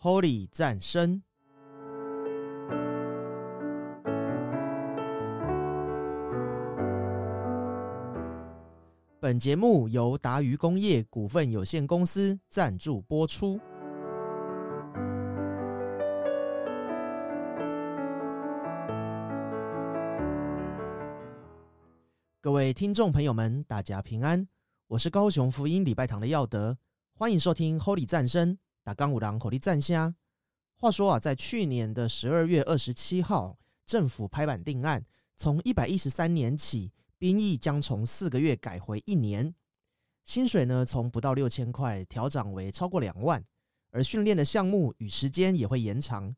Holy 战声。本节目由达渝工业股份有限公司赞助播出。各位听众朋友们，大家平安，我是高雄福音礼拜堂的耀德，欢迎收听 Holy 战声，打钢五郎 Holy 战虾。话说啊，在去年的十二月二十七号，政府拍板定案，从一百一十三年起。兵役将从四个月改回一年，薪水呢从不到六千块调涨为超过两万，而训练的项目与时间也会延长。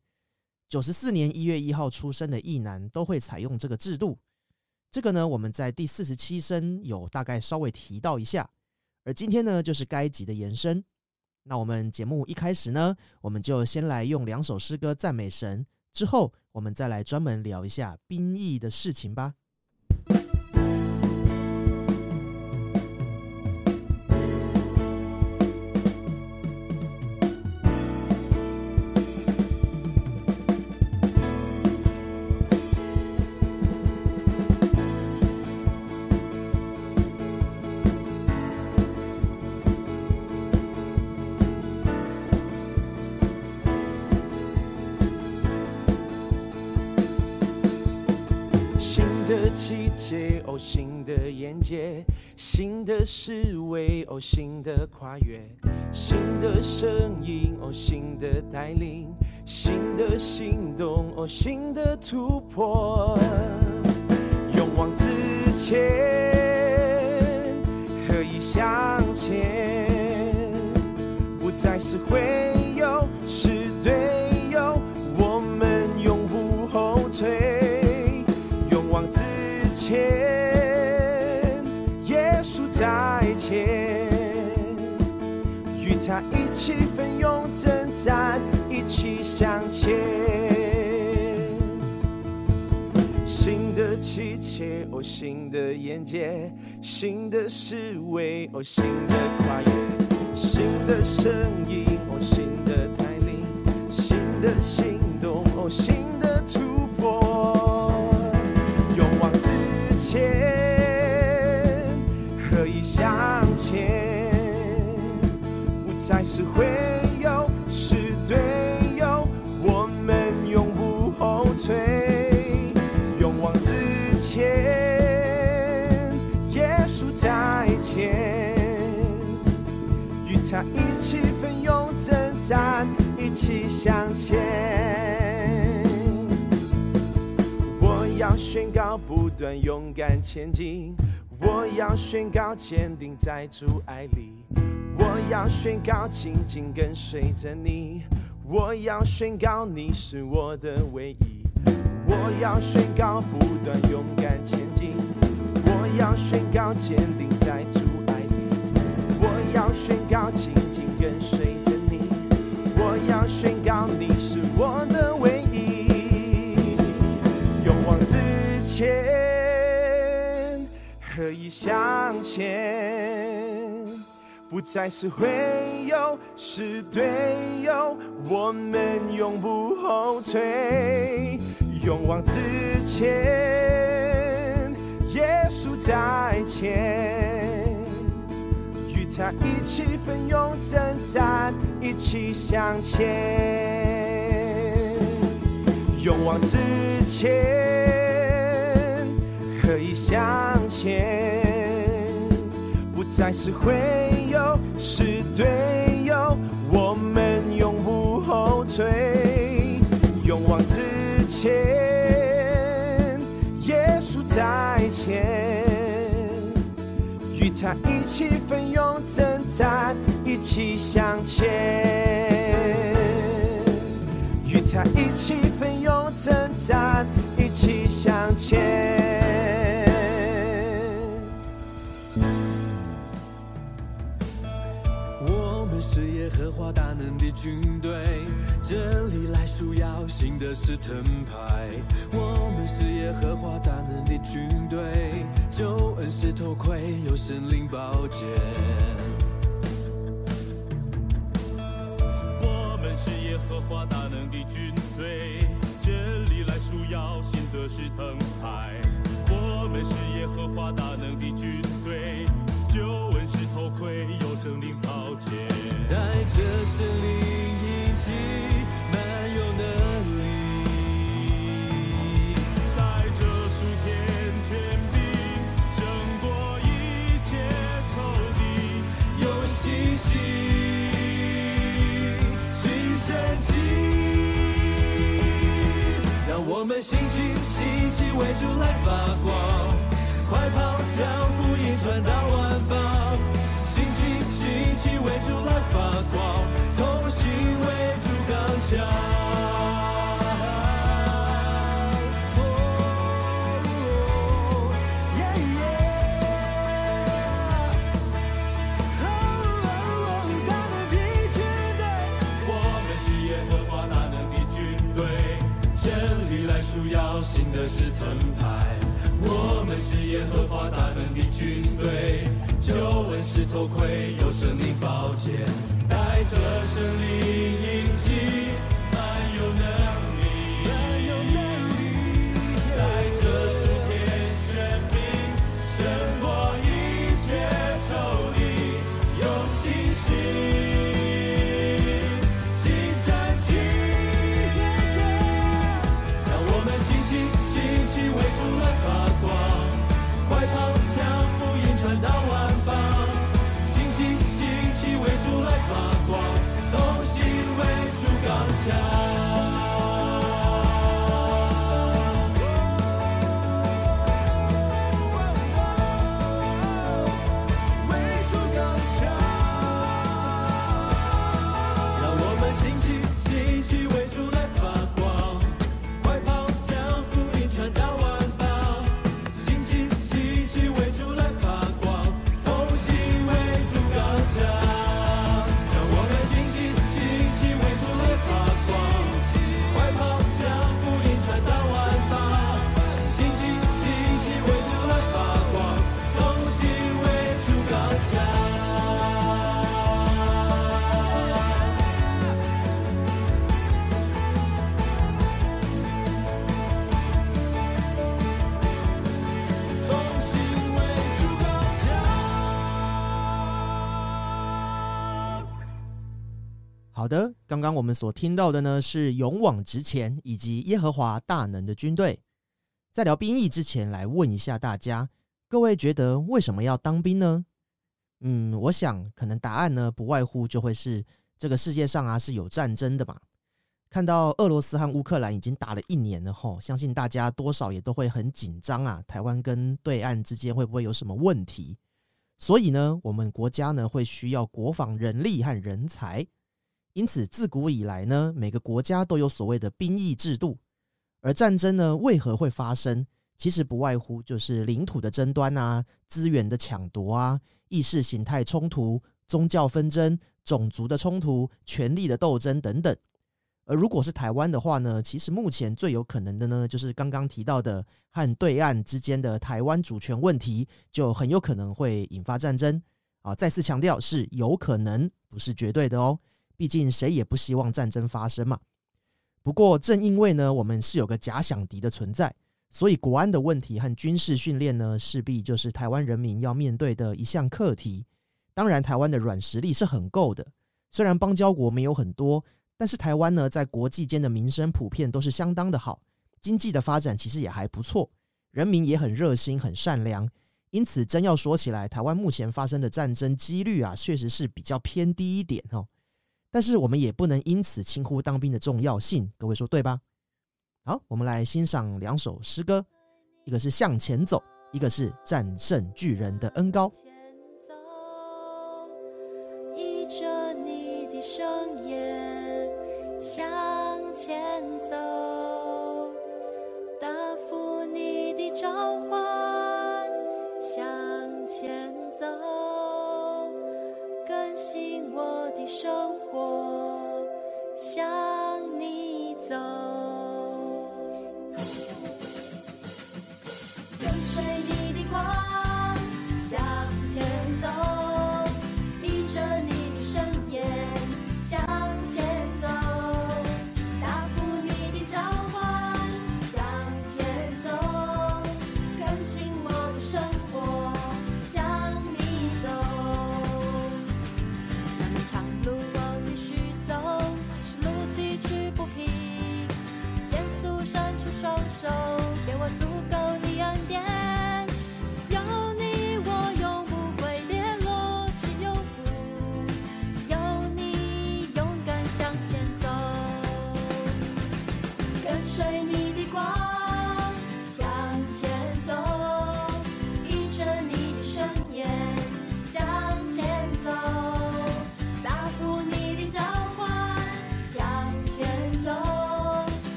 九十四年一月一号出生的役男都会采用这个制度。这个呢，我们在第四十七声有大概稍微提到一下，而今天呢就是该集的延伸。那我们节目一开始呢，我们就先来用两首诗歌赞美神，之后我们再来专门聊一下兵役的事情吧。界，新的思维，哦，新的跨越，新的声音，哦，新的带领，新的行动，哦，新的突破。勇往直前，何以向前？不再是会有，是一起奋勇征战，一起向前。新的季节，哦，新的眼界，新的思维，哦，新的跨越，新的声音，哦，新的带领，新的行动，哦，新是会友，是队友。我们永不后退，勇往直前。耶稣在前，与他一起奋勇征战，一起向前。我要宣告，不断勇敢前进。我要宣告坚定在主爱里，我要宣告紧紧跟随着你，我要宣告你是我的唯一，我要宣告不断勇敢前进，我要宣告坚定在主爱里，我要宣告紧紧跟随着你，我要宣告你是我的唯一，勇往直前。可以向前，不再是会友，是队友。我们永不后退，勇往直前。耶稣在前，与他一起奋勇征战，一起向前，勇往直前。可以向前，不再是会，是队友。我们永不后退，勇往直前。耶稣在前，与他一起奋勇征战，一起向前。与他一起奋勇征战，一起向前。是耶和华大能的军队，这里来属要新的是盾牌。我们是耶和华大能的军队，救恩是头盔，有神灵宝剑。我们是耶和华大能的军队，这里来属要信的是藤牌。我们是耶和华大能的军队，救恩是头盔，有圣灵宝剑，带着圣灵印记，满有能力，带着属天权柄，胜过一切仇敌，有信心，新生机。让我们兴起，兴起为主来发光，快跑将福音传到万方。兴起，为主来发光，同心为主刚强。哦耶耶大能的军队，我们是耶和华大能的军队，这里来属要信的是藤牌。我们是耶和华大能的军队，救恩是头盔，有生命保险，带着胜利印记，刚刚刚我们所听到的呢是勇往直前以及耶和华大能的军队。在聊兵役之前，来问一下大家，各位觉得为什么要当兵呢？嗯，我想可能答案呢不外乎就会是这个世界上啊是有战争的嘛。看到俄罗斯和乌克兰已经打了一年了吼，相信大家多少也都会很紧张啊，台湾跟对岸之间会不会有什么问题？所以呢，我们国家呢会需要国防人力和人才。因此，自古以来呢，每个国家都有所谓的兵役制度。而战争呢，为何会发生？其实不外乎就是领土的争端啊、资源的抢夺啊、意识形态冲突、宗教纷争、种族的冲突、权力的斗争等等。而如果是台湾的话呢，其实目前最有可能的呢，就是刚刚提到的和对岸之间的台湾主权问题，就很有可能会引发战争。啊，再次强调是有可能，不是绝对的哦。毕竟谁也不希望战争发生嘛。不过正因为呢，我们是有个假想敌的存在，所以国安的问题和军事训练呢，势必就是台湾人民要面对的一项课题。当然，台湾的软实力是很够的，虽然邦交国没有很多，但是台湾呢，在国际间的名声普遍都是相当的好，经济的发展其实也还不错，人民也很热心、很善良。因此，真要说起来，台湾目前发生的战争几率啊，确实是比较偏低一点哦。但是我们也不能因此轻忽当兵的重要性，各位说对吧？好，我们来欣赏两首诗歌，一个是《向前走》，一个是《战胜巨人的恩高》。依着你的声言向前走，的生活，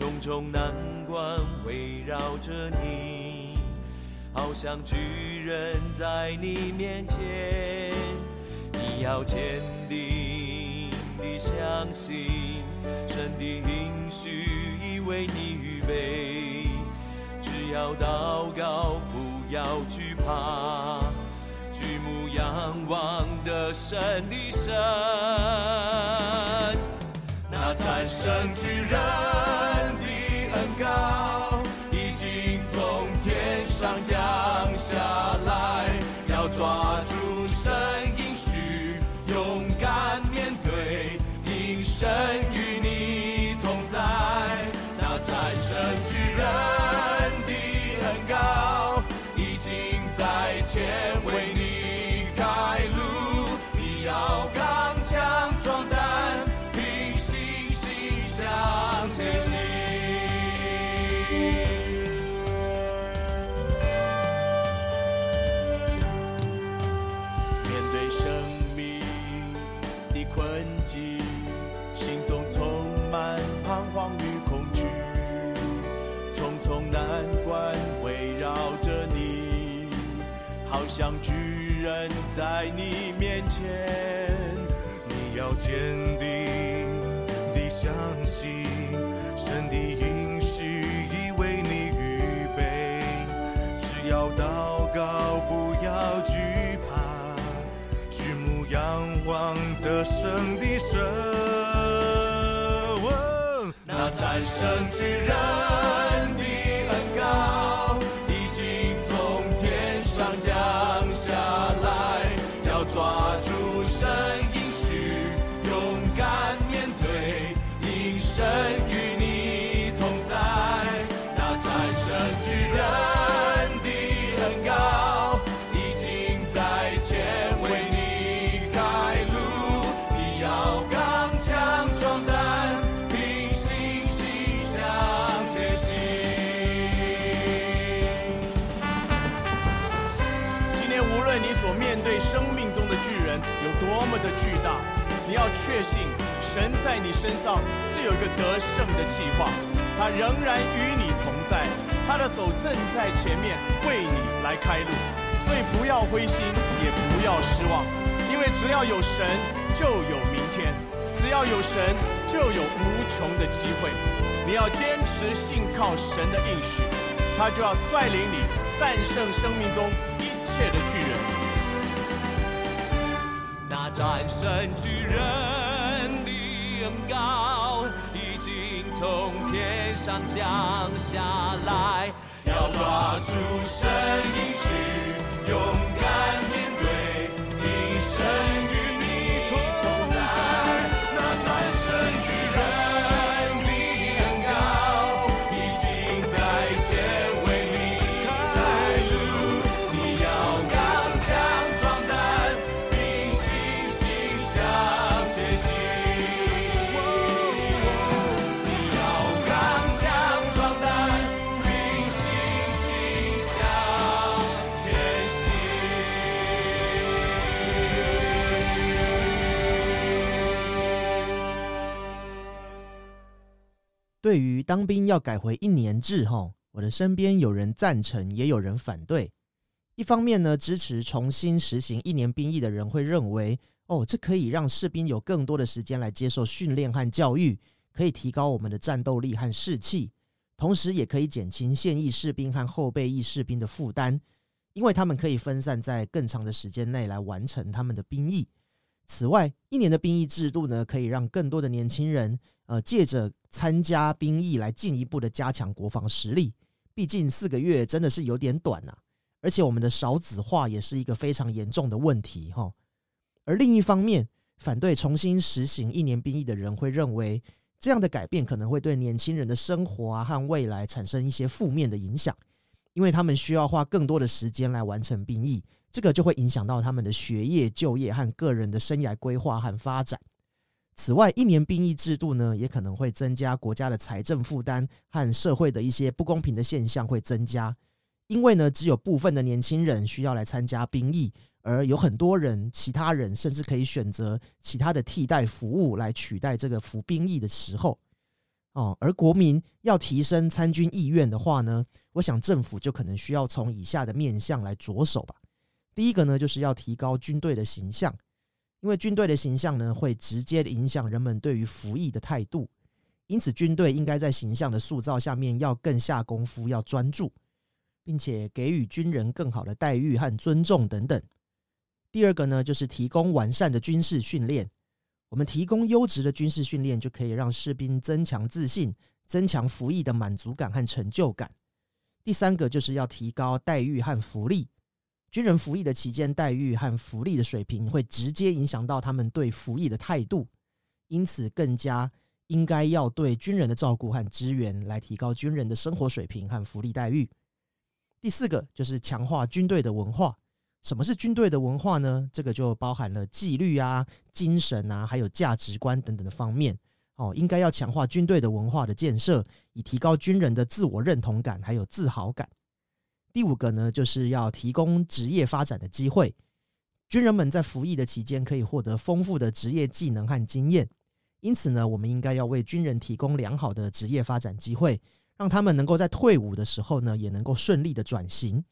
重重难关围绕着你，好像巨人在你面前。你要坚定地相信，神的应许已为你预备。只要祷告，不要惧怕，举目仰望的神的神，那战胜巨人。高已经从天上降下来要抓住声音需勇敢面对听神彷徨与恐惧，重重难关围绕着你，好像巨人在你面前，你要坚定。战胜巨人。你要确信，神在你身上是有一个得胜的计划，他仍然与你同在，他的手正在前面为你来开路。所以不要灰心，也不要失望，因为只要有神，就有明天；只要有神，就有无穷的机会。你要坚持信靠神的应许，他就要率领你战胜生命中一切的巨人。战胜巨人的恩膏已经从天上降下来，要抓住神应许，勇对于当兵要改回一年制，哈，我的身边有人赞成，也有人反对。一方面呢，支持重新实行一年兵役的人会认为，哦，这可以让士兵有更多的时间来接受训练和教育，可以提高我们的战斗力和士气，同时也可以减轻现役士兵和后备役士兵的负担，因为他们可以分散在更长的时间内来完成他们的兵役。此外，一年的兵役制度呢，可以让更多的年轻人，呃，借着参加兵役来进一步的加强国防实力。毕竟四个月真的是有点短呐、而且我们的少子化也是一个非常严重的问题哈。而另一方面，反对重新实行一年兵役的人会认为，这样的改变可能会对年轻人的生活啊和未来产生一些负面的影响，因为他们需要花更多的时间来完成兵役，这个就会影响到他们的学业、就业和个人的生涯规划和发展。此外，一年兵役制度呢，也可能会增加国家的财政负担和社会的一些不公平的现象会增加，因为呢，只有部分的年轻人需要来参加兵役，而有很多人，其他人甚至可以选择其他的替代服务来取代这个服兵役的时候。哦，而国民要提升参军意愿的话呢，我想政府就可能需要从以下的面向来着手吧。第一个呢，就是要提高军队的形象。因为军队的形象呢，会直接影响人们对于服役的态度，因此军队应该在形象的塑造下面要更下功夫，要专注，并且给予军人更好的待遇和尊重等等。第二个呢，就是提供完善的军事训练。我们提供优质的军事训练，就可以让士兵增强自信，增强服役的满足感和成就感。第三个就是要提高待遇和福利。军人服役的期间，待遇和福利的水平会直接影响到他们对服役的态度，因此更加应该要对军人的照顾和支援，来提高军人的生活水平和福利待遇。第四个就是强化军队的文化。什么是军队的文化呢？这个就包含了纪律啊、精神啊，还有价值观等等的方面。哦，应该要强化军队的文化的建设，以提高军人的自我认同感还有自豪感。第五个呢，就是要提供职业发展的机会。军人们在服役的期间可以获得丰富的职业技能和经验，因此呢，我们应该要为军人提供良好的职业发展机会，让他们能够在退伍的时候呢，也能够顺利的转型。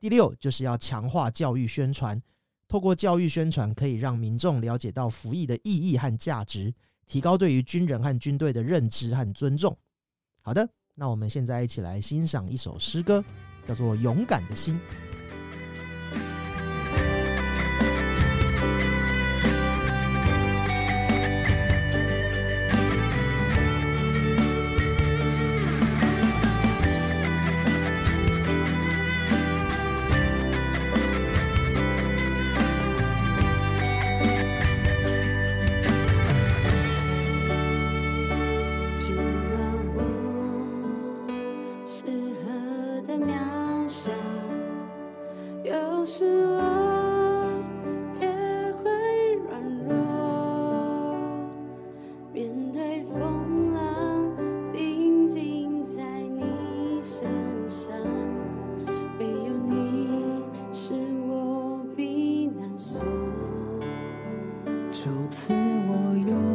第六，就是要强化教育宣传，透过教育宣传，可以让民众了解到服役的意义和价值，提高对于军人和军队的认知和尊重。好的，那我们现在一起来欣赏一首诗歌。叫做《勇敢的心》。就此，我又。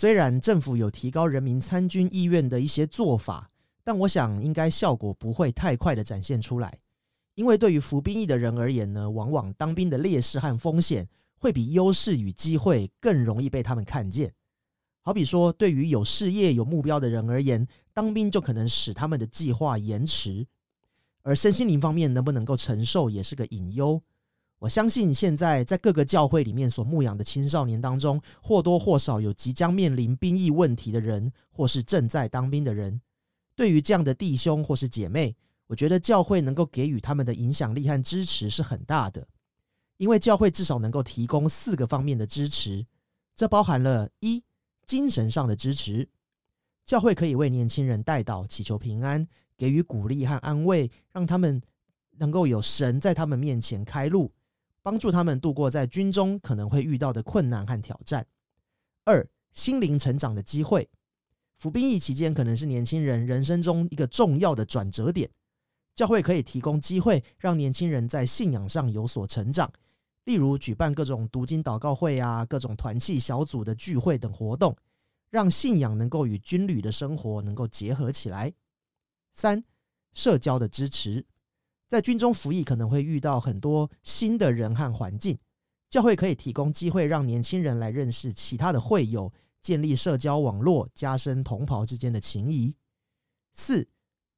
虽然政府有提高人民参军意愿的一些做法，但我想应该效果不会太快的展现出来，因为对于服兵役的人而言呢，往往当兵的劣势和风险会比优势与机会更容易被他们看见。好比说，对于有事业、有目标的人而言，当兵就可能使他们的计划延迟，而身心灵方面能不能够承受，也是个隐忧。我相信现在在各个教会里面所牧养的青少年当中，或多或少有即将面临兵役问题的人，或是正在当兵的人。对于这样的弟兄或是姐妹，我觉得教会能够给予他们的影响力和支持是很大的，因为教会至少能够提供四个方面的支持，这包含了一精神上的支持。教会可以为年轻人带祷，祈求平安，给予鼓励和安慰，让他们能够有神在他们面前开路，帮助他们度过在军中可能会遇到的困难和挑战。二、心灵成长的机会。服兵役期间可能是年轻人人生中一个重要的转折点，教会可以提供机会，让年轻人在信仰上有所成长，例如举办各种读经祷告会啊、各种团契小组的聚会等活动，让信仰能够与军旅的生活能够结合起来。三、社交的支持，在军中服役可能会遇到很多新的人和环境，教会可以提供机会让年轻人来认识其他的会友，建立社交网络，加深同袍之间的情谊。四、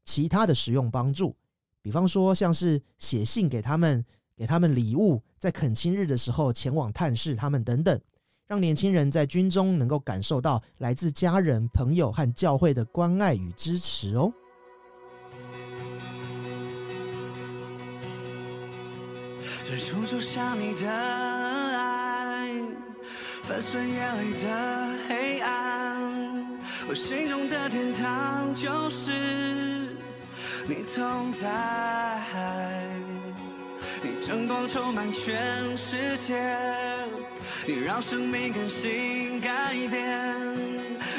其他的实用帮助，比方说像是写信给他们，给他们礼物，在恳亲日的时候前往探视他们等等，让年轻人在军中能够感受到来自家人、朋友和教会的关爱与支持哦。日出就像你的爱，粉碎夜里的黑暗。我心中的天堂就是你同在，你灯光充满全世界，你让生命更新改变，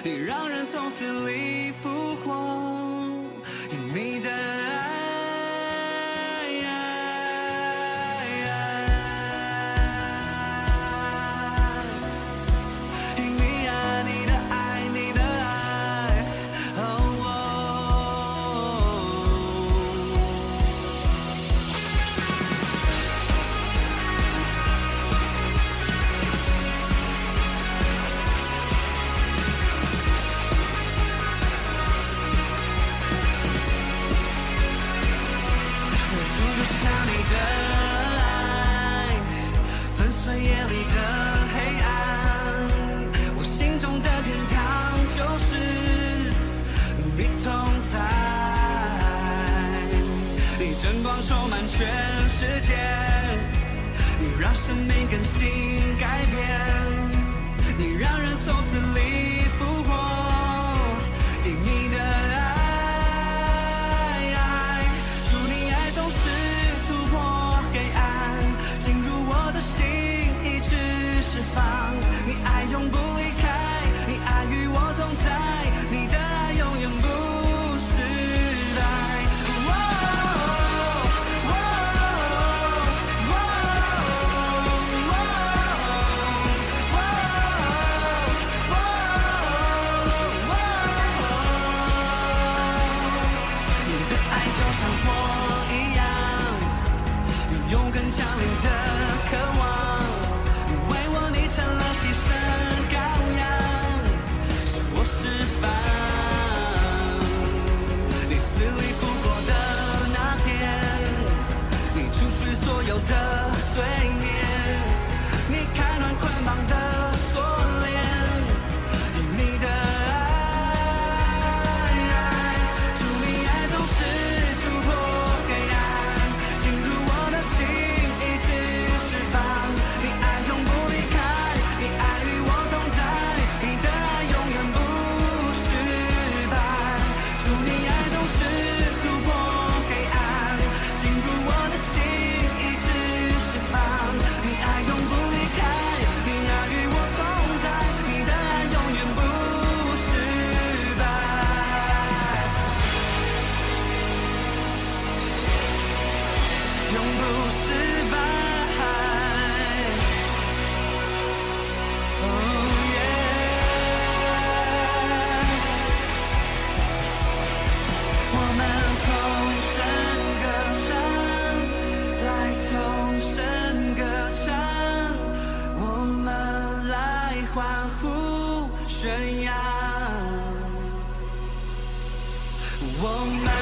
你让人从死里复活，你的爱更强烈的。我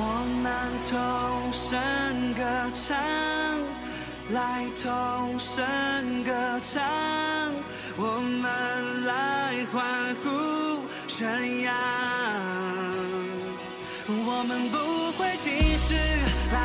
我们同声歌唱，来同声歌唱，我们来欢呼宣扬，我们不会停止来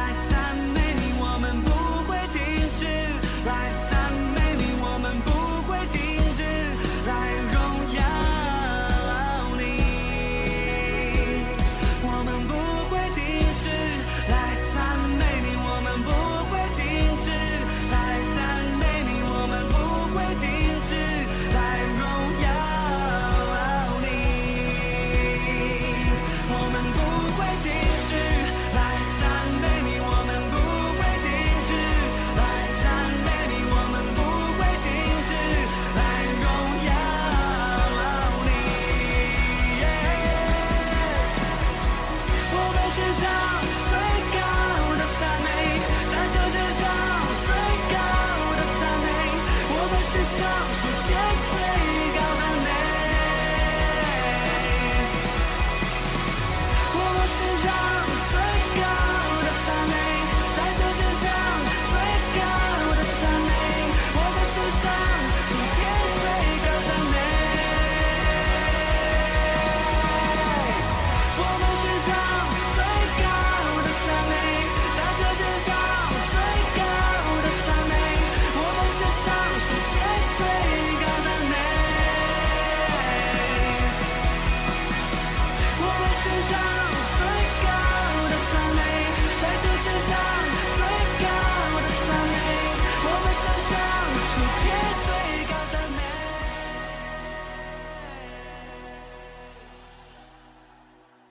上世界最。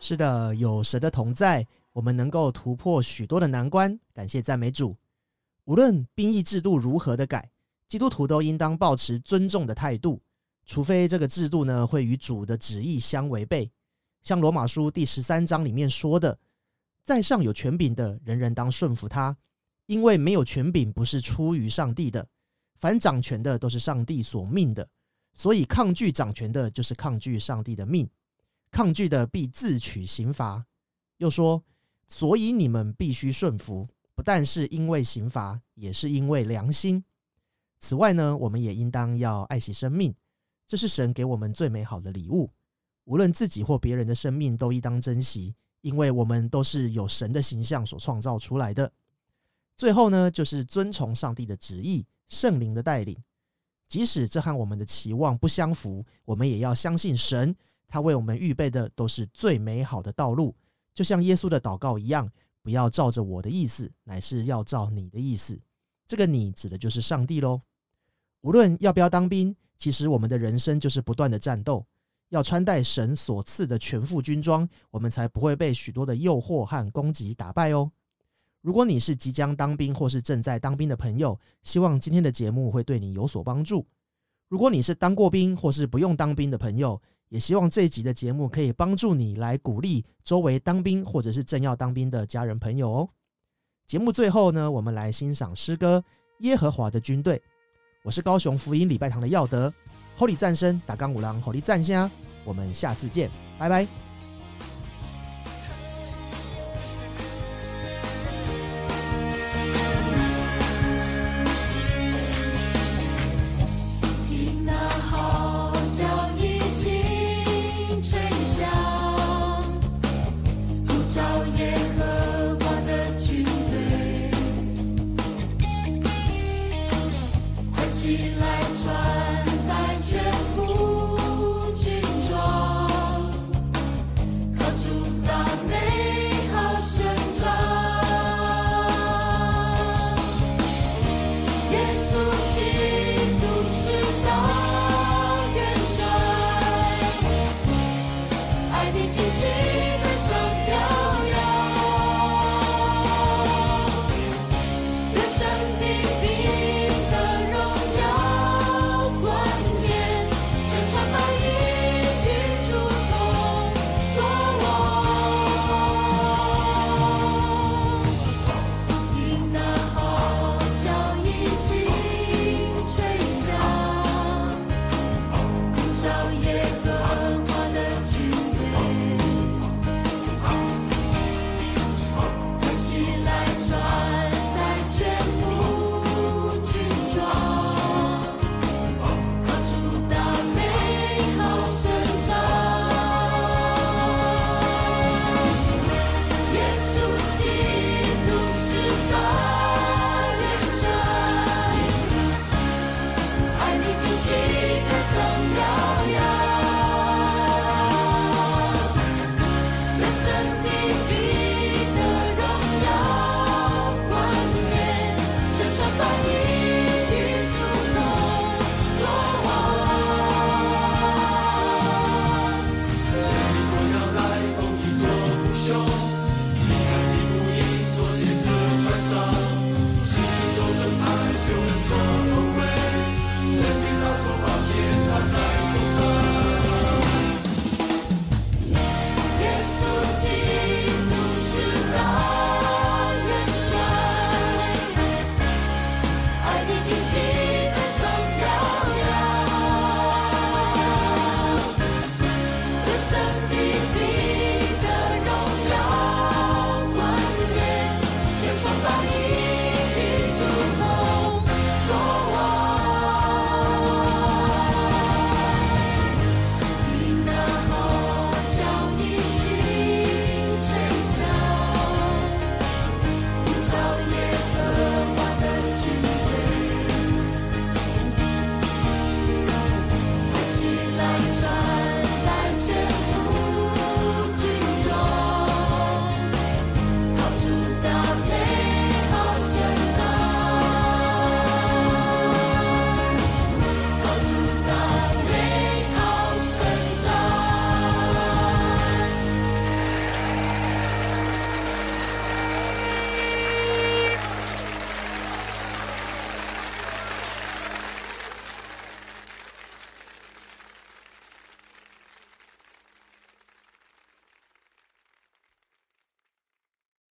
是的，有神的同在，我们能够突破许多的难关。感谢赞美主。无论兵役制度如何的改，基督徒都应当保持尊重的态度，除非这个制度呢会与主的旨意相违背。像罗马书第十三章里面说的，在上有权柄的，人人当顺服他，因为没有权柄不是出于上帝的，凡掌权的都是上帝所命的，所以抗拒掌权的，就是抗拒上帝的命。抗拒的必自取刑罚。又说，所以你们必须顺服，不但是因为刑罚，也是因为良心。此外呢，我们也应当要爱惜生命，这是神给我们最美好的礼物。无论自己或别人的生命，都应当珍惜，因为我们都是有神的形象所创造出来的。最后呢，就是遵从上帝的旨意、圣灵的带领，即使这和我们的期望不相符，我们也要相信神。他为我们预备的都是最美好的道路，就像耶稣的祷告一样，不要照着我的意思，乃是要照你的意思。这个“你”指的就是上帝喽。无论要不要当兵，其实我们的人生就是不断的战斗，要穿戴神所赐的全副军装，我们才不会被许多的诱惑和攻击打败哦。如果你是即将当兵或是正在当兵的朋友，希望今天的节目会对你有所帮助。如果你是当过兵或是不用当兵的朋友，也希望这一集的节目可以帮助你来鼓励周围当兵或者是正要当兵的家人朋友哦。节目最后呢，我们来欣赏诗歌《耶和华的军队》。我是高雄福音礼拜堂的耀德，Holy 战声打钢五郎，Holy 战虾，我们下次见，拜拜。